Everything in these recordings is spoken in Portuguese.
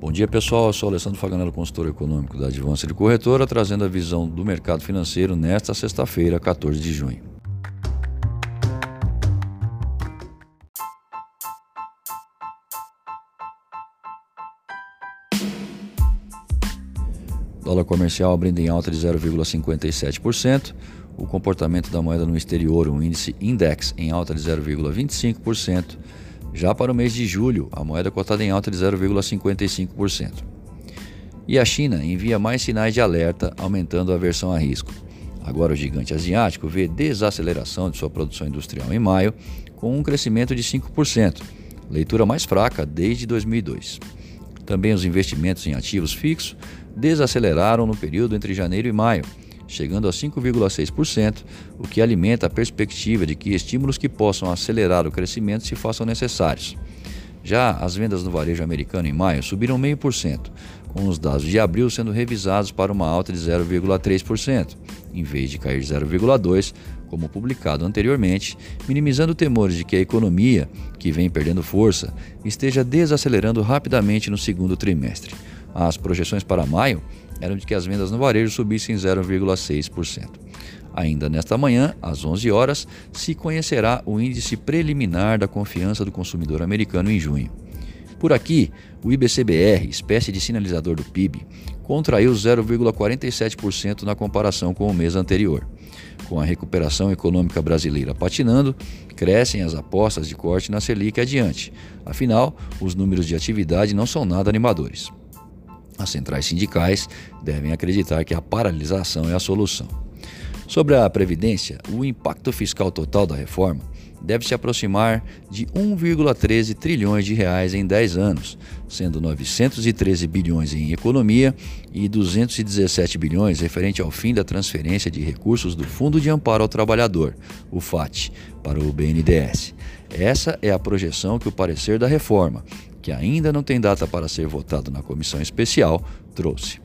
Bom dia pessoal, eu sou Alessandro Faganello, consultor econômico da Advança de Corretora, trazendo a visão do mercado financeiro nesta sexta-feira, 14 de junho. Dólar comercial abrindo em alta de 0,57%. O comportamento da moeda no exterior, o índice Index, em alta de 0,25%. Já para o mês de julho, a moeda cotada em alta de 0,55%. E a China envia mais sinais de alerta, aumentando a aversão a risco. Agora, o gigante asiático vê desaceleração de sua produção industrial em maio, com um crescimento de 5%, leitura mais fraca desde 2002. Também os investimentos em ativos fixos desaceleraram no período entre janeiro e maio, chegando a 5,6%, o que alimenta a perspectiva de que estímulos que possam acelerar o crescimento se façam necessários. Já as vendas no varejo americano em maio subiram 0,5%, com os dados de abril sendo revisados para uma alta de 0,3%, em vez de cair 0,2%, como publicado anteriormente, minimizando temores de que a economia, que vem perdendo força, esteja desacelerando rapidamente no segundo trimestre. As projeções para maio eram de que as vendas no varejo subissem 0,6%. Ainda nesta manhã, às 11 horas, se conhecerá o índice preliminar da confiança do consumidor americano em junho. Por aqui, o IBCBR, espécie de sinalizador do PIB, contraiu 0,47% na comparação com o mês anterior. Com a recuperação econômica brasileira patinando, crescem as apostas de corte na Selic adiante. Afinal, os números de atividade não são nada animadores. As centrais sindicais devem acreditar que a paralisação é a solução. Sobre a Previdência, o impacto fiscal total da reforma deve se aproximar de 1,13 trilhões de reais em 10 anos, sendo 913 bilhões em economia e 217 bilhões referente ao fim da transferência de recursos do Fundo de Amparo ao Trabalhador, o FAT, para o BNDES. Essa é a projeção que o parecer da reforma, que ainda não tem data para ser votado na comissão especial, trouxe.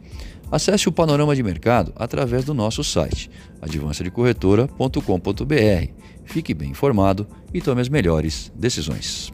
Acesse o panorama de mercado através do nosso site, advancedecorretora.com.br. Fique bem informado e tome as melhores decisões.